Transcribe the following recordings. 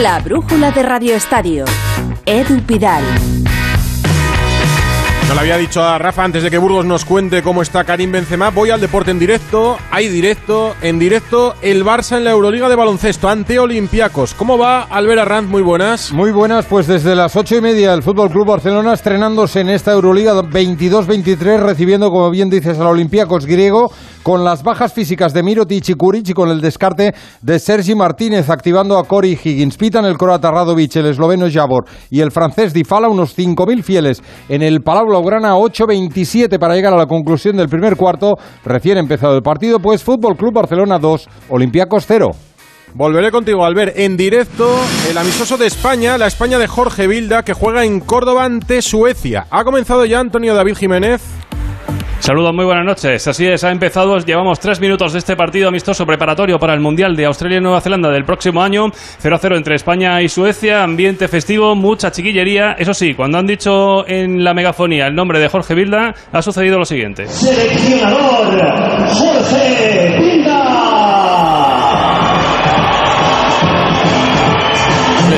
La brújula de Radio Estadio. Edu Pidal. No le había dicho a Rafa antes de que Burgos nos cuente cómo está Karim Benzema. Voy al deporte en directo. Hay directo, en directo, el Barça en la Euroliga de baloncesto ante Olympiacos. ¿Cómo va Albert Arranz? Muy buenas. Muy buenas, pues desde las ocho y media el Fútbol Club Barcelona estrenándose en esta Euroliga 22-23, recibiendo, como bien dices, al Olympiacos griego con las bajas físicas de Mirotic y Kuric y con el descarte de Sergi Martínez, activando a Cory Higgins. Pitan el croata Radovic, el esloveno Javor y el francés Difala, unos 5.000 fieles en el Palau Blaugrana 8-27 para llegar a la conclusión del primer cuarto. Recién empezado el partido, pues Fútbol Club Barcelona 2, Olympiacos 0. Volveré contigo, Albert, en directo el amistoso de España, la España de Jorge Vilda, que juega en Córdoba ante Suecia. ¿Ha comenzado ya Antonio David Jiménez? Saludos, muy buenas noches. Así es, ha empezado. Llevamos tres minutos de este partido amistoso preparatorio para el Mundial de Australia y Nueva Zelanda del próximo año. 0 a 0 entre España y Suecia. Ambiente festivo, mucha chiquillería. Eso sí, cuando han dicho en la megafonía el nombre de Jorge Vilda, ha sucedido lo siguiente. Seleccionador Jorge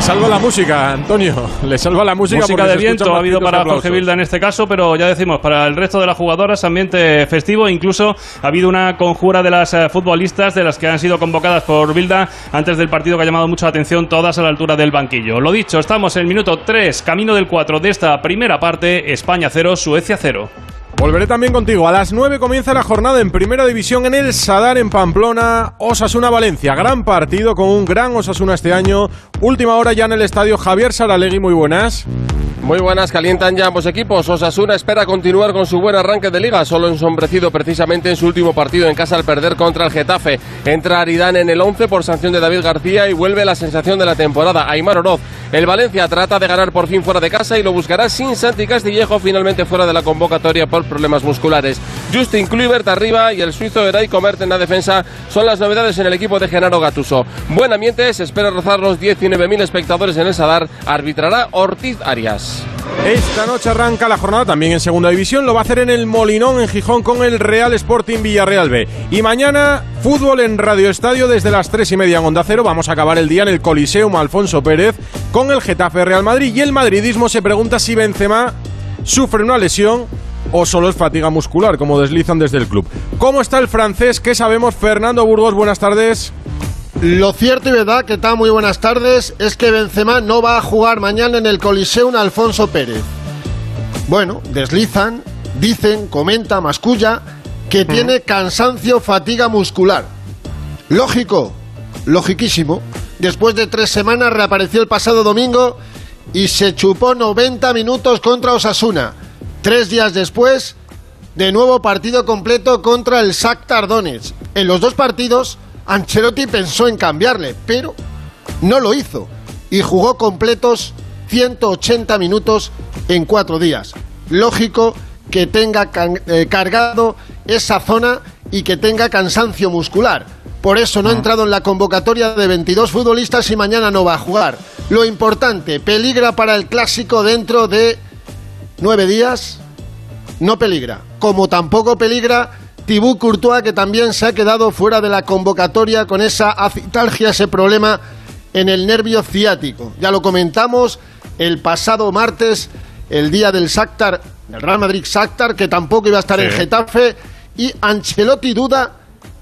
salva la música, Antonio. Le salva la música. Música de viento ha habido para aplausos. Jorge Vilda en este caso, pero ya decimos, para el resto de las jugadoras, ambiente festivo. Incluso ha habido una conjura de las eh, futbolistas de las que han sido convocadas por Vilda antes del partido que ha llamado mucho la atención, todas a la altura del banquillo. Lo dicho, estamos en el minuto 3, camino del 4 de esta primera parte, España 0, Suecia 0. Volveré también contigo. A las 9 comienza la jornada en Primera División en el Sadar en Pamplona. Osasuna Valencia. Gran partido con un gran Osasuna este año. Última hora ya en el estadio Javier Saralegui. Muy buenas. Muy buenas, calientan ya ambos equipos. Osasuna espera continuar con su buen arranque de liga, solo ensombrecido precisamente en su último partido en casa al perder contra el Getafe. Entra Aridane en el 11 por sanción de David García y vuelve la sensación de la temporada, Aymar Oroz. El Valencia trata de ganar por fin fuera de casa y lo buscará sin Santi Castillejo, finalmente fuera de la convocatoria por problemas musculares. Justin Kluivert arriba y el suizo Eray Comert en la defensa son las novedades en el equipo de Genaro Gatuso. Buen ambiente, se espera rozar los 19.000 espectadores en el Sadar, arbitrará Ortiz Arias. Esta noche arranca la jornada también en Segunda División. Lo va a hacer en el Molinón, en Gijón, con el Real Sporting Villarreal B. Y mañana, fútbol en Radio Estadio desde las 3 y media en Onda Cero. Vamos a acabar el día en el Coliseum Alfonso Pérez con el Getafe Real Madrid. Y el madridismo se pregunta si Benzema sufre una lesión o solo es fatiga muscular, como deslizan desde el club. ¿Cómo está el francés? ¿Qué sabemos? Fernando Burgos, buenas tardes. Lo cierto y verdad, que tal muy buenas tardes, es que Benzema no va a jugar mañana en el Coliseum Alfonso Pérez. Bueno, deslizan, dicen, comenta, masculla, que tiene cansancio, fatiga muscular. Lógico, logiquísimo. Después de tres semanas reapareció el pasado domingo y se chupó 90 minutos contra Osasuna. Tres días después, de nuevo partido completo contra el Shakhtar Donetsk. En los dos partidos, Ancelotti pensó en cambiarle, pero no lo hizo y jugó completos 180 minutos en cuatro días. Lógico que tenga eh, cargado esa zona y que tenga cansancio muscular. Por eso no ha entrado en la convocatoria de 22 futbolistas y mañana no va a jugar. Lo importante, peligra para el clásico dentro de nueve días, no peligra. Como tampoco peligra Thibaut Courtois, que también se ha quedado fuera de la convocatoria con esa acitalgia, ese problema en el nervio ciático. Ya lo comentamos el pasado martes, el día del Shakhtar, del Real Madrid Shakhtar, que tampoco iba a estar en Getafe, y Ancelotti duda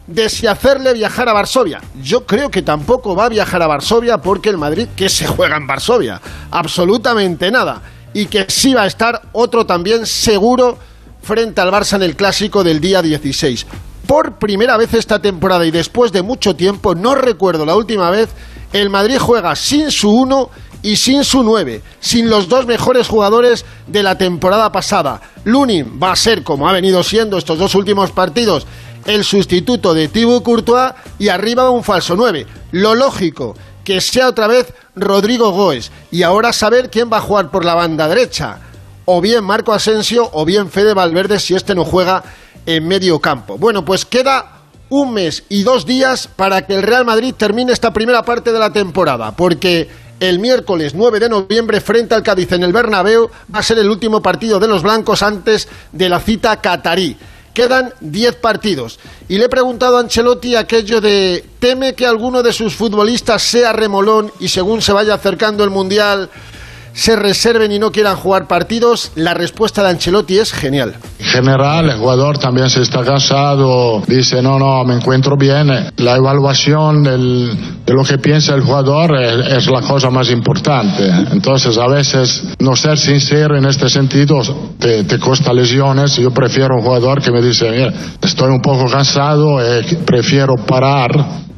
de si hacerle viajar a Varsovia. Yo creo que tampoco va a viajar a Varsovia porque el Madrid, que se juega en Varsovia? Absolutamente nada. Y que sí va a estar otro también seguro frente al Barça en el clásico del día 16. Por primera vez esta temporada y después de mucho tiempo, no recuerdo la última vez, el Madrid juega sin su 1 y sin su 9, sin los dos mejores jugadores de la temporada pasada. Lunin va a ser, como ha venido siendo estos dos últimos partidos, el sustituto de Thibaut Courtois y arriba un falso 9. Lo lógico, que sea otra vez Rodrigo Goes. Y ahora saber quién va a jugar por la banda derecha. O bien Marco Asensio o bien Fede Valverde si este no juega en medio campo. Bueno, pues queda un mes y dos días para que el Real Madrid termine esta primera parte de la temporada. Porque el miércoles 9 de noviembre frente al Cádiz en el Bernabéu va a ser el último partido de los blancos antes de la cita catarí. Quedan 10 partidos. Y le he preguntado a Ancelotti aquello de teme que alguno de sus futbolistas sea remolón y según se vaya acercando el Mundial se reserven y no quieran jugar partidos, la respuesta de Ancelotti es genial. En general, el jugador también se está cansado, dice, no, no, me encuentro bien. La evaluación del, de lo que piensa el jugador es, es, la cosa más importante. Entonces, a veces, no ser sincero en este sentido te, te cuesta lesiones. Yo prefiero un jugador que me dice, mira, estoy un poco cansado, eh, prefiero parar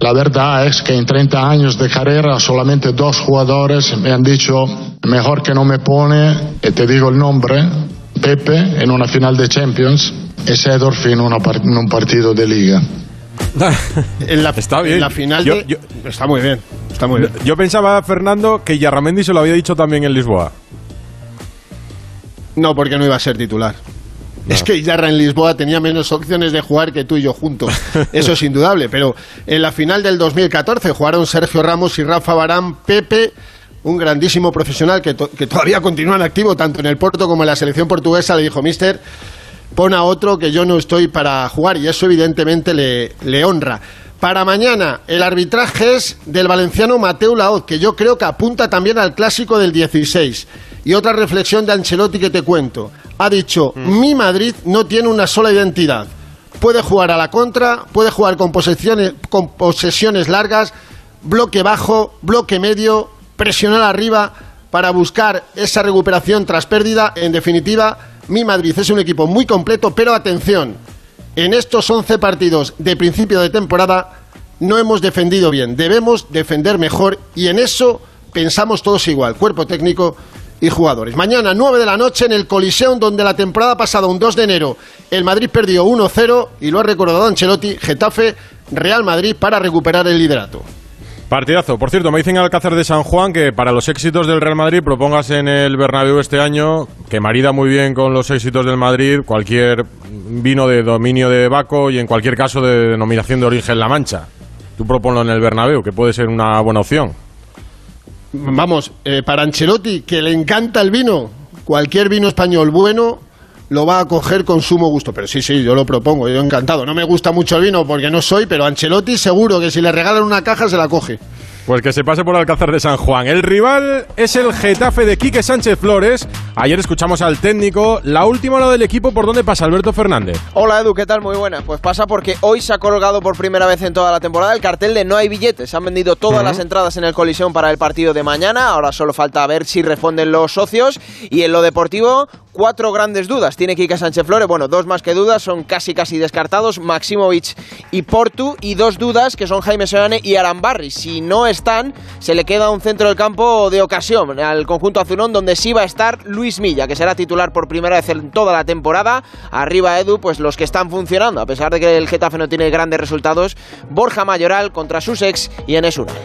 la verdad es que en 30 años de carrera solamente dos jugadores me han dicho, mejor que no me pone, y te digo el nombre, Pepe en una final de Champions y Sedorf en, una en un partido de liga. en la, está bien. En la final yo, de... yo, está muy bien. Está muy bien. Yo pensaba, Fernando, que Yarramendi se lo había dicho también en Lisboa. No, porque no iba a ser titular. No. Es que Yarra en Lisboa tenía menos opciones de jugar que tú y yo juntos. Eso es indudable. Pero en la final del 2014 jugaron Sergio Ramos y Rafa Barán, Pepe, un grandísimo profesional que, to que, todavía continúa en activo tanto en el Porto como en la selección portuguesa. Le dijo, Mister, pon a otro que yo no estoy para jugar. Y eso evidentemente le, le honra. Para mañana, el arbitraje es del valenciano Mateu Laoz, que yo creo que apunta también al clásico del 16. Y otra reflexión de Ancelotti que te cuento. Ha dicho, mm. mi Madrid no tiene una sola identidad. Puede jugar a la contra, puede jugar con posesiones, con posesiones largas, bloque bajo, bloque medio, presionar arriba para buscar esa recuperación tras pérdida. En definitiva, mi Madrid es un equipo muy completo, pero atención, en estos 11 partidos de principio de temporada no hemos defendido bien. Debemos defender mejor y en eso pensamos todos igual, cuerpo técnico y jugadores. Mañana, 9 de la noche, en el Coliseum, donde la temporada pasada, un 2 de enero, el Madrid perdió 1-0 y lo ha recordado Ancelotti, Getafe, Real Madrid para recuperar el liderato. Partidazo. Por cierto, me dicen en Alcázar de San Juan que para los éxitos del Real Madrid propongas en el Bernabéu este año, que marida muy bien con los éxitos del Madrid, cualquier vino de dominio de Baco y en cualquier caso de denominación de origen La Mancha. Tú proponlo en el Bernabéu, que puede ser una buena opción. Vamos, eh, para Ancelotti, que le encanta el vino, cualquier vino español bueno lo va a coger con sumo gusto. Pero sí, sí, yo lo propongo, yo encantado. No me gusta mucho el vino porque no soy, pero Ancelotti seguro que si le regalan una caja se la coge. Pues que se pase por Alcázar de San Juan. El rival es el Getafe de Quique Sánchez Flores. Ayer escuchamos al técnico. La última hora del equipo, ¿por dónde pasa Alberto Fernández? Hola Edu, ¿qué tal? Muy buena. Pues pasa porque hoy se ha colgado por primera vez en toda la temporada el cartel de no hay billetes. Se han vendido todas uh -huh. las entradas en el colisión para el partido de mañana. Ahora solo falta ver si responden los socios. Y en lo deportivo, cuatro grandes dudas. Tiene Quique Sánchez Flores, bueno, dos más que dudas, son casi casi descartados, Maximovic y Portu, y dos dudas que son Jaime Seoane y Arambarri. Si no están, se le queda un centro del campo de ocasión al conjunto azulón, donde sí va a estar Luis Milla, que será titular por primera vez en toda la temporada. Arriba Edu, pues los que están funcionando, a pesar de que el Getafe no tiene grandes resultados, Borja Mayoral contra sus ex y Enes Unal.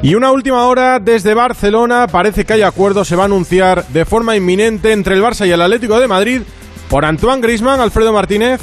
Y una última hora desde Barcelona, parece que hay acuerdo, se va a anunciar de forma inminente entre el Barça y el Atlético de Madrid por Antoine Grisman, Alfredo Martínez.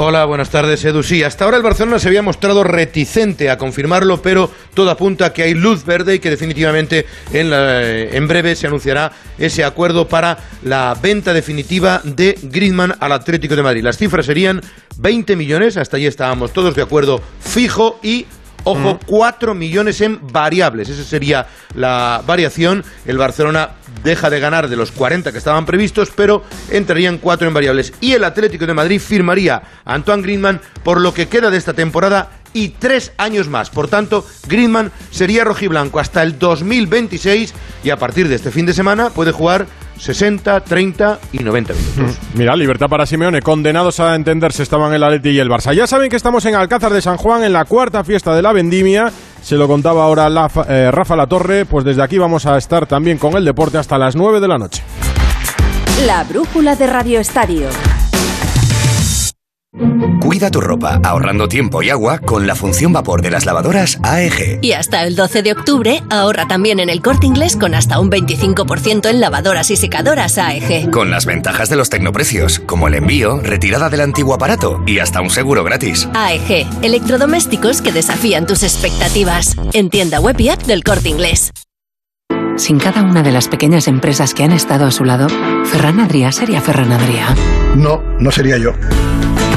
Hola, buenas tardes, Edu. Sí, hasta ahora el Barcelona se había mostrado reticente a confirmarlo, pero todo apunta a que hay luz verde y que definitivamente en, en breve se anunciará ese acuerdo para la venta definitiva de Griezmann al Atlético de Madrid. Las cifras serían 20 millones, hasta allí estábamos todos de acuerdo fijo y Ojo, 4 millones en variables. Esa sería la variación. El Barcelona deja de ganar de los 40 que estaban previstos, pero entrarían 4 en variables. Y el Atlético de Madrid firmaría a Antoine Griezmann por lo que queda de esta temporada y tres años más. Por tanto, Griezmann sería rojiblanco hasta el 2026 y a partir de este fin de semana puede jugar 60, 30 y 90 minutos. Mira, libertad para Simeone, condenados a entenderse estaban el Atleti y el Barça. Ya saben que estamos en Alcázar de San Juan en la cuarta fiesta de la vendimia. Se lo contaba ahora la, eh, Rafa Latorre, pues desde aquí vamos a estar también con el deporte hasta las 9 de la noche. La brújula de Radio Estadio. Cuida tu ropa ahorrando tiempo y agua con la función vapor de las lavadoras AEG. Y hasta el 12 de octubre ahorra también en el corte inglés con hasta un 25% en lavadoras y secadoras AEG. Con las ventajas de los tecnoprecios, como el envío, retirada del antiguo aparato y hasta un seguro gratis. AEG, electrodomésticos que desafían tus expectativas. En tienda web y app del corte inglés. Sin cada una de las pequeñas empresas que han estado a su lado, Ferran Adrià sería Ferran Adrià. No, no sería yo.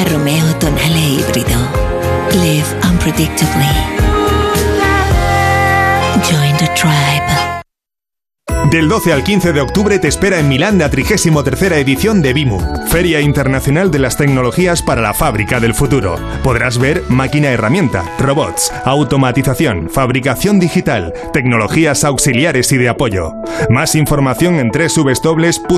Romeo Tonale híbrido. Live unpredictably. Del 12 al 15 de octubre te espera en Milán la 33 edición de BIMU, Feria Internacional de las Tecnologías para la Fábrica del Futuro. Podrás ver máquina herramienta, robots, automatización, fabricación digital, tecnologías auxiliares y de apoyo. Más información en www.bimu.it.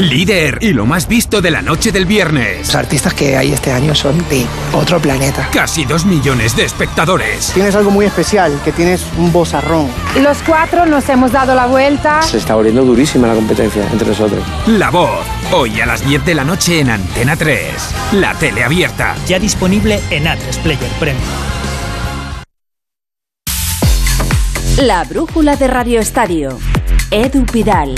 Líder y lo más visto de la noche del viernes. Los artistas que hay este año son de otro planeta. Casi dos millones de espectadores. Tienes algo muy especial, que tienes un bozarrón. Los cuatro nos hemos dado la vuelta. Se está volviendo durísima la competencia entre nosotros. La voz, hoy a las 10 de la noche en Antena 3. La tele abierta. Ya disponible en A3 Player Premium. La brújula de Radio Estadio. Edu Pidal.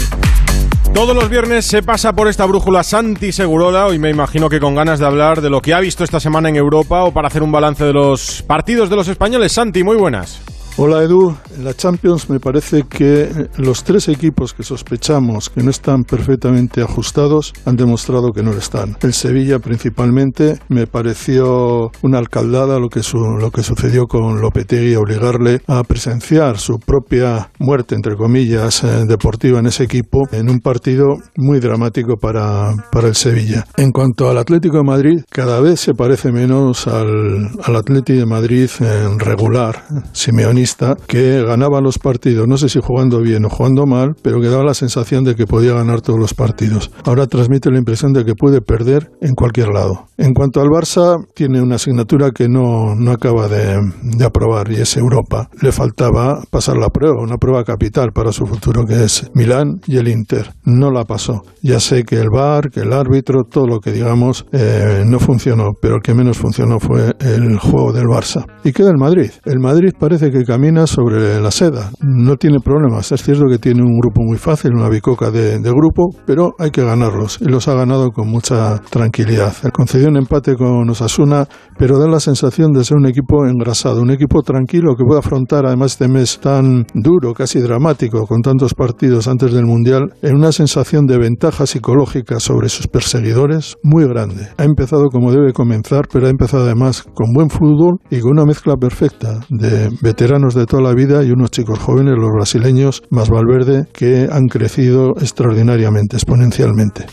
Todos los viernes se pasa por esta brújula Santi Segurola, hoy me imagino que con ganas de hablar de lo que ha visto esta semana en Europa o para hacer un balance de los partidos de los españoles. Santi, muy buenas. Hola Edu, en la Champions me parece que los tres equipos que sospechamos que no están perfectamente ajustados han demostrado que no lo están. El Sevilla principalmente me pareció una alcaldada lo que, su, lo que sucedió con Lopetegui, obligarle a presenciar su propia muerte, entre comillas, eh, deportiva en ese equipo en un partido muy dramático para, para el Sevilla. En cuanto al Atlético de Madrid, cada vez se parece menos al, al Atlético de Madrid en regular, Simeone que ganaba los partidos, no sé si jugando bien o jugando mal, pero que daba la sensación de que podía ganar todos los partidos. Ahora transmite la impresión de que puede perder en cualquier lado. En cuanto al Barça, tiene una asignatura que no, no acaba de, de aprobar y es Europa. Le faltaba pasar la prueba, una prueba capital para su futuro que es Milán y el Inter. No la pasó. Ya sé que el VAR, que el árbitro, todo lo que digamos eh, no funcionó, pero el que menos funcionó fue el juego del Barça. Y queda el Madrid. El Madrid parece que camina sobre la seda. No tiene problemas. Es cierto que tiene un grupo muy fácil, una bicoca de, de grupo, pero hay que ganarlos. Y los ha ganado con mucha tranquilidad. Concedió un empate con Osasuna, pero da la sensación de ser un equipo engrasado, un equipo tranquilo que puede afrontar además este mes tan duro, casi dramático, con tantos partidos antes del Mundial, en una sensación de ventaja psicológica sobre sus perseguidores muy grande. Ha empezado como debe comenzar, pero ha empezado además con buen fútbol y con una mezcla perfecta de veteranos de toda la vida y unos chicos jóvenes, los brasileños, más Valverde, que han crecido extraordinariamente, exponencialmente.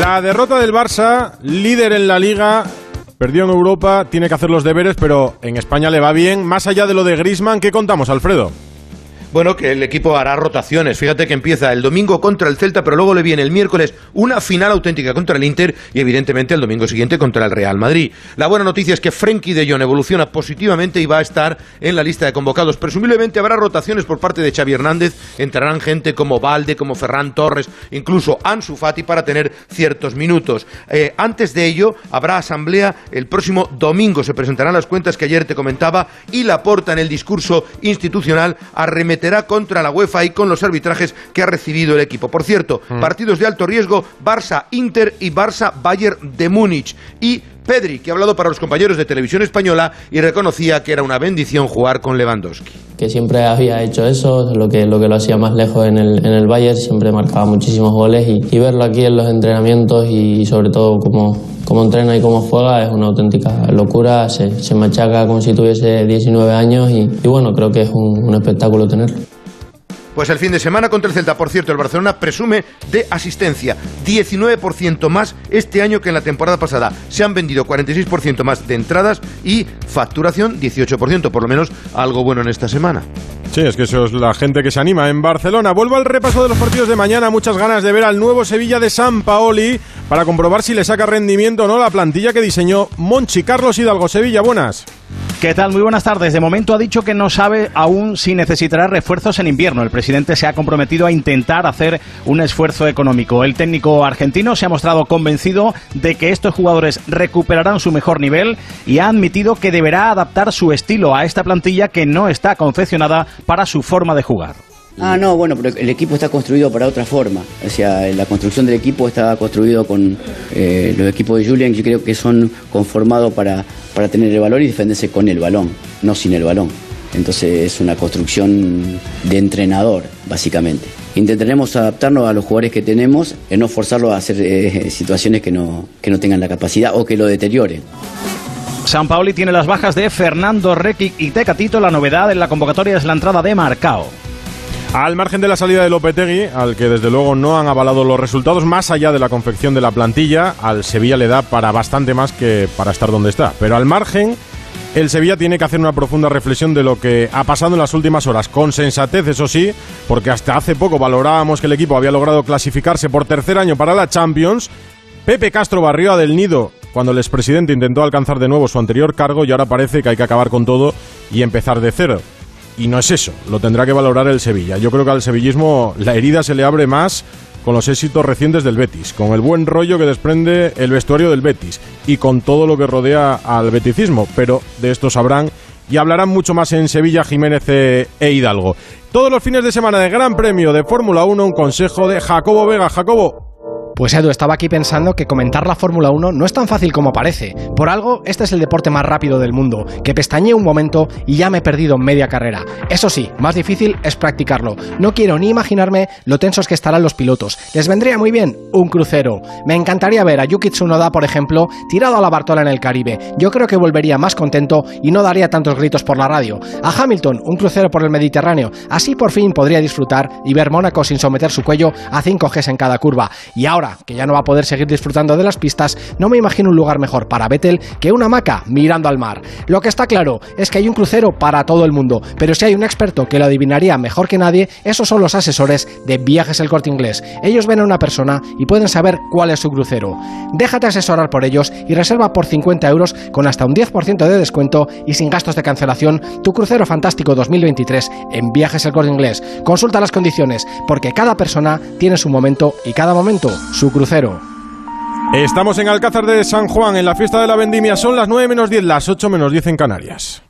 La derrota del Barça, líder en la liga, perdió en Europa, tiene que hacer los deberes, pero en España le va bien. Más allá de lo de Grisman, ¿qué contamos, Alfredo? Bueno, que el equipo hará rotaciones. Fíjate que empieza el domingo contra el Celta, pero luego le viene el miércoles una final auténtica contra el Inter y evidentemente el domingo siguiente contra el Real Madrid. La buena noticia es que Frenkie de Jong evoluciona positivamente y va a estar en la lista de convocados. Presumiblemente habrá rotaciones por parte de Xavi Hernández. Entrarán gente como Valde, como Ferran Torres, incluso Ansu Fati para tener ciertos minutos. Eh, antes de ello, habrá asamblea el próximo domingo. Se presentarán las cuentas que ayer te comentaba y la porta en el discurso institucional contra la UEFA y con los arbitrajes que ha recibido el equipo. Por cierto, partidos de alto riesgo, Barça-Inter y Barça-Bayern de Múnich. Y Pedri, que ha hablado para los compañeros de televisión española y reconocía que era una bendición jugar con Lewandowski. Que siempre había hecho eso, lo que lo, que lo hacía más lejos en el, en el Bayern, siempre marcaba muchísimos goles y, verlo aquí en los entrenamientos y sobre todo cómo, cómo entrena y cómo juega es una auténtica locura, se, se machaca como si tuviese 19 años y, y bueno, creo que es un, un espectáculo tenerlo. Pues el fin de semana contra el Celta, por cierto, el Barcelona presume de asistencia. 19% más este año que en la temporada pasada. Se han vendido 46% más de entradas y facturación 18%, por lo menos algo bueno en esta semana. Sí, es que eso es la gente que se anima en Barcelona. Vuelvo al repaso de los partidos de mañana. Muchas ganas de ver al nuevo Sevilla de San Paoli para comprobar si le saca rendimiento o no la plantilla que diseñó Monchi Carlos Hidalgo. Sevilla, buenas. ¿Qué tal? Muy buenas tardes. De momento ha dicho que no sabe aún si necesitará refuerzos en invierno. El presidente se ha comprometido a intentar hacer un esfuerzo económico. El técnico argentino se ha mostrado convencido de que estos jugadores recuperarán su mejor nivel y ha admitido que deberá adaptar su estilo a esta plantilla que no está confeccionada para su forma de jugar. Ah, no, bueno, pero el equipo está construido para otra forma. O sea, la construcción del equipo está construido con eh, los equipos de Julian, yo creo que son conformados para, para tener el valor y defenderse con el balón, no sin el balón. Entonces es una construcción de entrenador, básicamente. Intentaremos adaptarnos a los jugadores que tenemos, y no forzarlos a hacer eh, situaciones que no, que no tengan la capacidad o que lo deterioren. San Paoli tiene las bajas de Fernando Requic y Tecatito. La novedad en la convocatoria es la entrada de Marcao. Al margen de la salida de Lopetegui, al que desde luego no han avalado los resultados, más allá de la confección de la plantilla, al Sevilla le da para bastante más que para estar donde está. Pero al margen, el Sevilla tiene que hacer una profunda reflexión de lo que ha pasado en las últimas horas, con sensatez, eso sí, porque hasta hace poco valorábamos que el equipo había logrado clasificarse por tercer año para la Champions. Pepe Castro barrió a Del Nido cuando el expresidente intentó alcanzar de nuevo su anterior cargo y ahora parece que hay que acabar con todo y empezar de cero. Y no es eso, lo tendrá que valorar el Sevilla. Yo creo que al sevillismo la herida se le abre más con los éxitos recientes del Betis, con el buen rollo que desprende el vestuario del Betis y con todo lo que rodea al beticismo, pero de esto sabrán y hablarán mucho más en Sevilla, Jiménez e Hidalgo. Todos los fines de semana de Gran Premio de Fórmula 1, un consejo de Jacobo Vega. Jacobo, pues Edu, estaba aquí pensando que comentar la Fórmula 1 no es tan fácil como parece. Por algo, este es el deporte más rápido del mundo, que pestañeé un momento y ya me he perdido media carrera. Eso sí, más difícil es practicarlo. No quiero ni imaginarme lo tensos que estarán los pilotos. Les vendría muy bien un crucero. Me encantaría ver a Yuki Tsunoda, por ejemplo, tirado a la Bartola en el Caribe. Yo creo que volvería más contento y no daría tantos gritos por la radio. A Hamilton, un crucero por el Mediterráneo. Así por fin podría disfrutar y ver Mónaco sin someter su cuello a 5 Gs en cada curva. Y ahora que ya no va a poder seguir disfrutando de las pistas, no me imagino un lugar mejor para Vettel que una hamaca mirando al mar. Lo que está claro es que hay un crucero para todo el mundo, pero si hay un experto que lo adivinaría mejor que nadie, esos son los asesores de Viajes El Corte Inglés. Ellos ven a una persona y pueden saber cuál es su crucero. Déjate asesorar por ellos y reserva por 50 euros con hasta un 10% de descuento y sin gastos de cancelación tu crucero fantástico 2023 en Viajes El Corte Inglés. Consulta las condiciones, porque cada persona tiene su momento y cada momento su crucero. Estamos en Alcázar de San Juan, en la fiesta de la vendimia. Son las 9 menos 10, las 8 menos 10 en Canarias.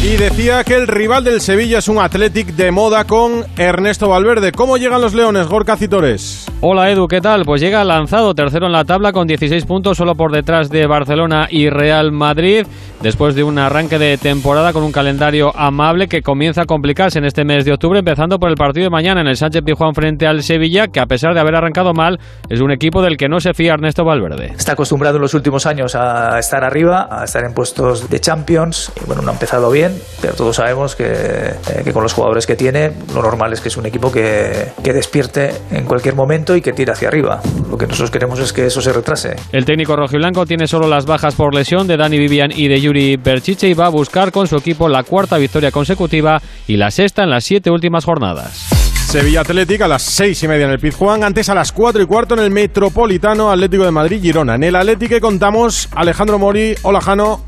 Y decía que el rival del Sevilla es un Athletic de moda con Ernesto Valverde. ¿Cómo llegan los Leones, Gorka Citores? Hola Edu, ¿qué tal? Pues llega lanzado tercero en la tabla con 16 puntos, solo por detrás de Barcelona y Real Madrid, después de un arranque de temporada con un calendario amable que comienza a complicarse en este mes de octubre, empezando por el partido de mañana en el Sánchez Pijuán frente al Sevilla, que a pesar de haber arrancado mal, es un equipo del que no se fía Ernesto Valverde. Está acostumbrado en los últimos años a estar arriba, a estar en puestos de Champions, y bueno, no ha empezado bien pero todos sabemos que, eh, que, con los jugadores que tiene, lo normal es que es un equipo que, que, despierte en cualquier momento y que tire hacia arriba. Lo que nosotros queremos es que eso se retrase. El técnico rojiblanco tiene solo las bajas por lesión de Dani Vivian y de Yuri Berchiche y va a buscar con su equipo la cuarta victoria consecutiva y la sexta en las siete últimas jornadas. Sevilla Atlético a las seis y media en el Pizjuán, antes a las cuatro y cuarto en el Metropolitano Atlético de Madrid Girona. En el Atlético contamos Alejandro Mori, hola Jano.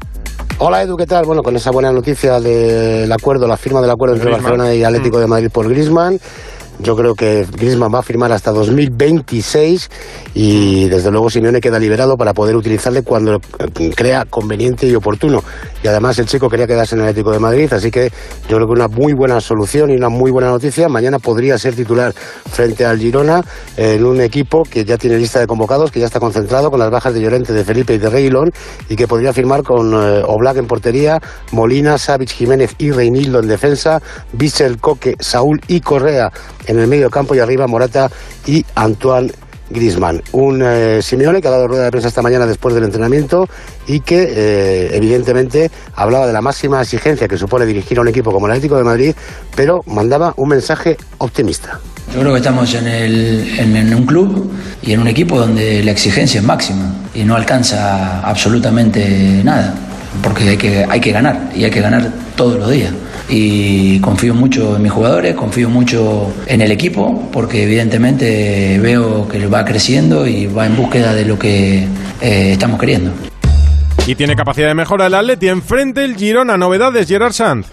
Hola Edu, ¿qué tal? Bueno, con esa buena noticia del acuerdo, la firma del acuerdo entre Barcelona y Atlético de Madrid por Griezmann. Yo creo que Griezmann va a firmar hasta 2026 y desde luego Simeone queda liberado para poder utilizarle cuando crea conveniente y oportuno. Y además el chico quería quedarse en el Atlético de Madrid, así que yo creo que una muy buena solución y una muy buena noticia. Mañana podría ser titular frente al Girona en un equipo que ya tiene lista de convocados, que ya está concentrado con las bajas de Llorente, de Felipe y de Reilón y que podría firmar con eh, Oblak en portería, Molina, Savic, Jiménez y Reinildo en defensa, Bissell, Coque, Saúl y Correa en el medio campo y arriba Morata y Antoine Griezmann. Un eh, Simeone que ha dado rueda de prensa esta mañana después del entrenamiento y que eh, evidentemente hablaba de la máxima exigencia que supone dirigir a un equipo como el Atlético de Madrid, pero mandaba un mensaje optimista. Yo creo que estamos en, un club y en un equipo donde la exigencia es máxima y no alcanza absolutamente nada, porque hay que, hay que ganar y hay que ganar todos los días. Y confío mucho en mis jugadores, confío mucho en el equipo, porque evidentemente veo que va creciendo y va en búsqueda de lo que eh, estamos queriendo. Y tiene capacidad de mejora el Atleti. Enfrente el Girona. Novedades, Gerard Sanz.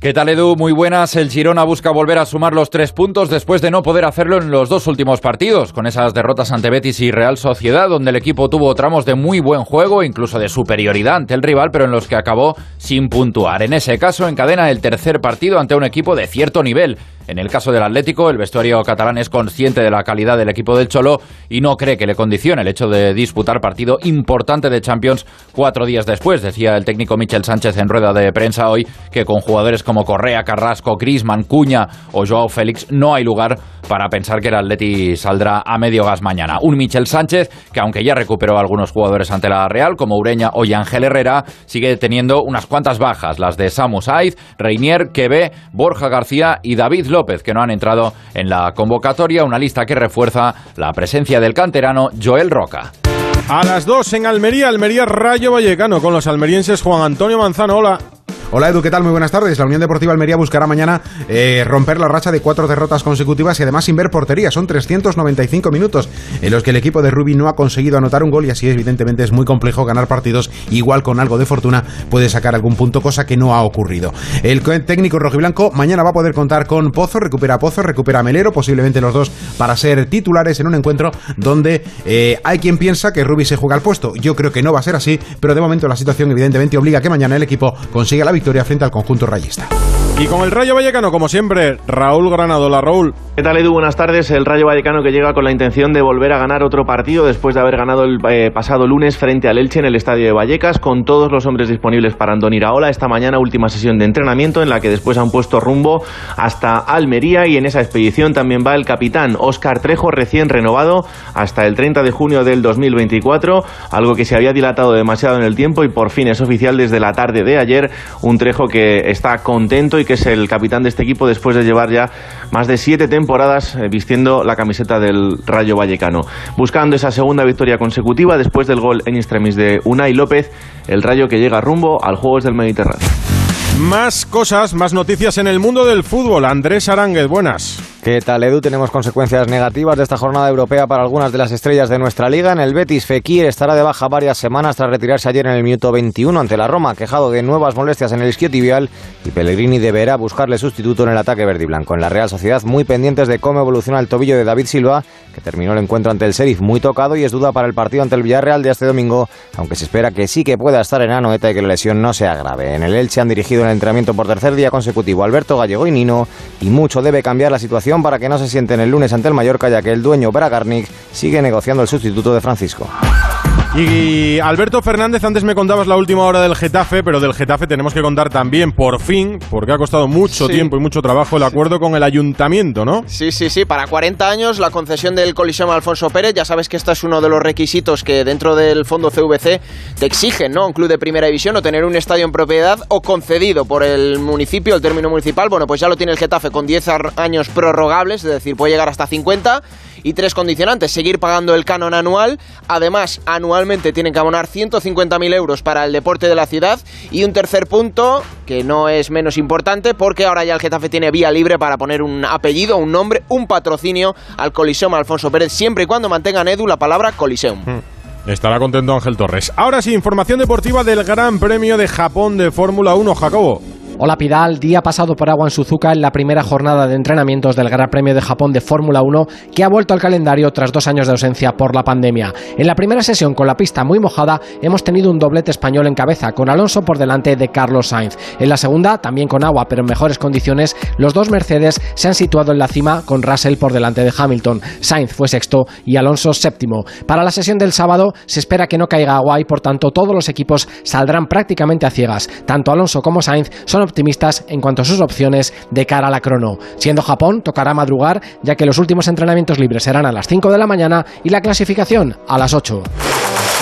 ¿Qué tal Edu? Muy buenas. El Girona busca volver a sumar los tres puntos después de no poder hacerlo en los dos últimos partidos, con esas derrotas ante Betis y Real Sociedad, donde el equipo tuvo tramos de muy buen juego, incluso de superioridad ante el rival, pero en los que acabó sin puntuar. En ese caso, encadena el tercer partido ante un equipo de cierto nivel. En el caso del Atlético, el vestuario catalán es consciente de la calidad del equipo del Cholo y no cree que le condicione el hecho de disputar partido importante de Champions cuatro días después. Decía el técnico Michel Sánchez en rueda de prensa hoy que con jugadores como Correa, Carrasco, Grisman, Cuña o Joao Félix no hay lugar para pensar que el Atleti saldrá a medio gas mañana. Un Michel Sánchez que aunque ya recuperó algunos jugadores ante la Real como Ureña o Ángel Herrera, sigue teniendo unas cuantas bajas, las de Samu Saiz, Reinier, Quebe, Borja García y David López López, que no han entrado en la convocatoria, una lista que refuerza la presencia del canterano Joel Roca. A las 2 en Almería, Almería Rayo Vallecano, con los almerienses Juan Antonio Manzano. Hola. Hola Edu, ¿qué tal? Muy buenas tardes. La Unión Deportiva Almería buscará mañana eh, romper la racha de cuatro derrotas consecutivas y además sin ver portería. Son 395 minutos en los que el equipo de Rubi no ha conseguido anotar un gol y así evidentemente es muy complejo ganar partidos. Igual con algo de fortuna puede sacar algún punto, cosa que no ha ocurrido. El técnico rojiblanco mañana va a poder contar con Pozo, recupera Pozo, recupera Melero, posiblemente los dos para ser titulares en un encuentro donde eh, hay quien piensa que Rubi se juega al puesto. Yo creo que no va a ser así, pero de momento la situación evidentemente obliga a que mañana el equipo consiga la victoria frente al conjunto rayista. Y con el Rayo Vallecano, como siempre, Raúl Granadola. Raúl. ¿Qué tal, Edu? Buenas tardes. El Rayo Vallecano que llega con la intención de volver a ganar otro partido después de haber ganado el eh, pasado lunes frente al Elche en el estadio de Vallecas, con todos los hombres disponibles para Andón Iraola. Esta mañana, última sesión de entrenamiento en la que después han puesto rumbo hasta Almería y en esa expedición también va el capitán Óscar Trejo, recién renovado hasta el 30 de junio del 2024, algo que se había dilatado demasiado en el tiempo y por fin es oficial desde la tarde de ayer. Un Trejo que está contento y que es el capitán de este equipo después de llevar ya más de siete temporadas eh, vistiendo la camiseta del Rayo Vallecano. Buscando esa segunda victoria consecutiva después del gol en extremis de Unai López, el Rayo que llega rumbo al Juegos del Mediterráneo. Más cosas, más noticias en el mundo del fútbol. Andrés Aránguez, buenas. ¿Qué tal, Edu? Tenemos consecuencias negativas de esta jornada europea para algunas de las estrellas de nuestra liga. En el Betis, Fekir estará de baja varias semanas tras retirarse ayer en el minuto 21 ante la Roma, quejado de nuevas molestias en el isquiotibial y Pellegrini deberá buscarle sustituto en el ataque verde y blanco. En la Real Sociedad, muy pendientes de cómo evoluciona el tobillo de David Silva, que terminó el encuentro ante el Sheriff muy tocado y es duda para el partido ante el Villarreal de este domingo, aunque se espera que sí que pueda estar en Anoeta y que la lesión no sea grave. En el Elche han dirigido el entrenamiento por tercer día consecutivo Alberto Gallego y Nino, y mucho debe cambiar la situación para que no se sienten el lunes ante el Mallorca, ya que el dueño Bragarnik sigue negociando el sustituto de Francisco. Y Alberto Fernández, antes me contabas la última hora del Getafe, pero del Getafe tenemos que contar también, por fin, porque ha costado mucho Sí. tiempo y mucho trabajo, el acuerdo con el ayuntamiento, ¿no? Sí, sí, sí, para 40 años la concesión del Coliseum Alfonso Pérez, ya sabes que este es uno de los requisitos que dentro del fondo CVC te exigen, ¿no? Un club de primera división o tener un estadio en propiedad o concedido por el municipio, el término municipal, bueno, pues ya lo tiene el Getafe con 10 ar- años prorrogables, es decir, puede llegar hasta 50 y tres condicionantes, seguir pagando el canon anual, además anualmente tienen que abonar 150.000 euros para el deporte de la ciudad y un tercer punto que no es menos importante porque ahora ya el Getafe tiene vía libre para poner un apellido, un nombre, un patrocinio al Coliseum Alfonso Pérez siempre y cuando mantengan Edu la palabra Coliseum. Estará contento Ángel Torres. Ahora sí, información deportiva del Gran Premio de Japón de Fórmula 1, Jacobo. Hola Pidal, día pasado por agua en Suzuka en la primera jornada de entrenamientos del Gran Premio de Japón de Fórmula 1 que ha vuelto al calendario tras dos años de ausencia por la pandemia. En la primera sesión con la pista muy mojada hemos tenido un doblete español en cabeza con Alonso por delante de Carlos Sainz. En la segunda, también con agua pero en mejores condiciones, los dos Mercedes se han situado en la cima con Russell por delante de Hamilton. Sainz fue sexto y Alonso séptimo. Para la sesión del sábado se espera que no caiga agua y por tanto todos los equipos saldrán prácticamente a ciegas. Tanto Alonso como Sainz son optimistas en cuanto a sus opciones de cara a la crono. Siendo Japón, tocará madrugar, ya que los últimos entrenamientos libres serán a las 5 de la mañana y la clasificación a las 8.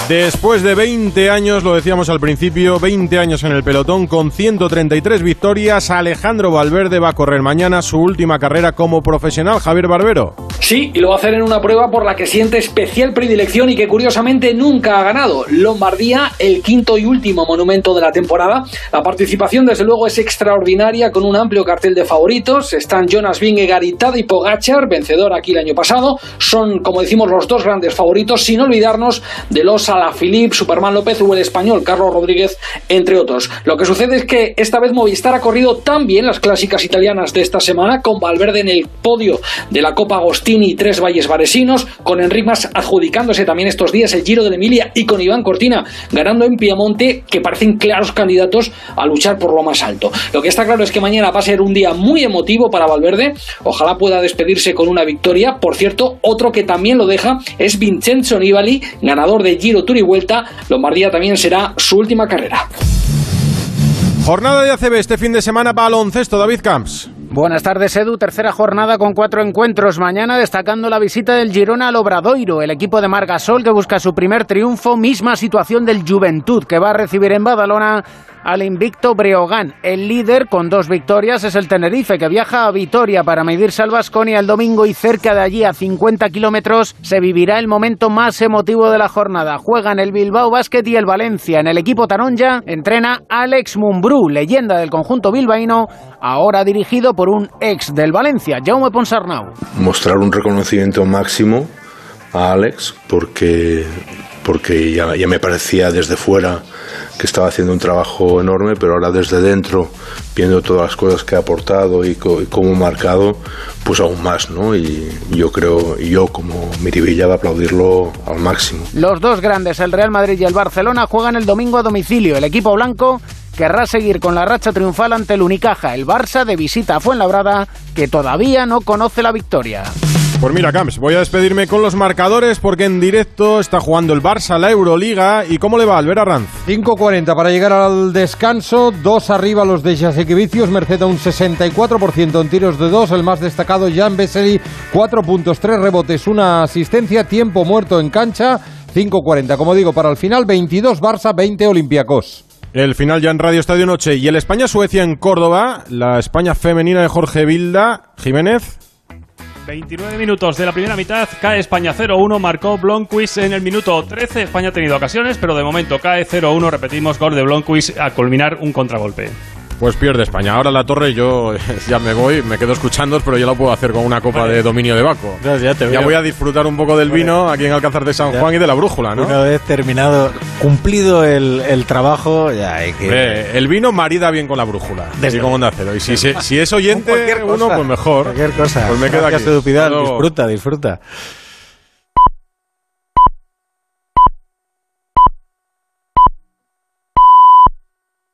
Después de 20 años, lo decíamos al principio, 20 años en el pelotón con 133 victorias, Alejandro Valverde va a correr mañana su última carrera como profesional. Javier Barbero. Sí, y lo va a hacer en una prueba por la que siente especial predilección y que curiosamente nunca ha ganado. Lombardía, el quinto y último monumento de la temporada. La participación desde luego es extraordinaria con un amplio cartel de favoritos. Están Jonas Vingegaard y Pogachar, vencedor aquí el año pasado. Son, como decimos, los dos grandes favoritos, sin olvidarnos de los Alaphilippe, Superman López o el español Carlos Rodríguez, entre otros. Lo que sucede es que esta vez Movistar ha corrido tan bien las clásicas italianas de esta semana, con Valverde en el podio de la Copa Agostini y tres valles varesinos, con Enric Mas adjudicándose también estos días el Giro de la Emilia y con Iván Cortina ganando en Piamonte, que parecen claros candidatos a luchar por lo más alto. Lo que está claro es que mañana va a ser un día muy emotivo para Valverde. Ojalá pueda despedirse con una victoria. Por cierto, otro que también lo deja es Vincenzo Nibali, ganador de Giro Tour y Vuelta. Lombardía también será su última carrera. Jornada de ACB este fin de semana baloncesto, David Camps. Buenas tardes, Edu. Tercera jornada con cuatro encuentros. Mañana destacando la visita del Girona al Obradoiro, el equipo de Margasol que busca su primer triunfo. Misma situación del Juventud que va a recibir en Badalona al invicto Breogán. El líder con dos victorias es el Tenerife, que viaja a Vitoria para medirse al Vasconia el domingo y cerca de allí, a 50 kilómetros, se vivirá el momento más emotivo de la jornada. Juegan el Bilbao Basket y el Valencia. En el equipo Taronja entrena Alex Mumbrú, leyenda del conjunto bilbaíno, ahora dirigido por un ex del Valencia, Jaume Ponsarnau. Mostrar un reconocimiento máximo a Alex porque, porque ya, me parecía desde fuera que estaba haciendo un trabajo enorme, pero ahora desde dentro, viendo todas las cosas que ha aportado y, co y cómo marcado, pues aún más, ¿no? Y yo creo, y yo como Miribilla a aplaudirlo al máximo. Los dos grandes, el Real Madrid y el Barcelona, juegan el domingo a domicilio. El equipo blanco querrá seguir con la racha triunfal ante el Unicaja, el Barça de visita a Fuenlabrada, que todavía no conoce la victoria. Pues mira, Camps, voy a despedirme con los marcadores porque en directo está jugando el Barça, la Euroliga. ¿Y cómo le va, Albert Arranz? 5.40 para llegar al descanso. Dos arriba los de Jasequevicius. Merced a un 64% en tiros de dos. El más destacado, Jan Bessery, 4 puntos, 3 rebotes, una asistencia. Tiempo muerto en cancha. 5.40, como digo, para el final, 22 Barça, 20 Olympiacos. El final ya en Radio Estadio Noche. Y el España-Suecia en Córdoba. La España femenina de Jorge Vilda. Jiménez. 29 minutos de la primera mitad, cae España 0-1, marcó Blomqvist en el minuto 13. España ha tenido ocasiones, pero de momento cae 0-1, repetimos, gol de Blomqvist a culminar un contragolpe. Pues pierde España. Ahora la torre yo ya me voy, me quedo escuchando, pero yo lo puedo hacer con una copa vale. de dominio de Baco. Ya, voy a disfrutar un poco del vale. vino aquí en Alcázar de San Juan y de la brújula, ¿no? Una vez terminado, cumplido el, el trabajo, ya hay que... Eh, el vino marida bien con la brújula, Desde y con Onda Cero. Y si, si, si es oyente uno, pues mejor. Cualquier cosa. Pues me quedo aquí. Disfruta, disfruta.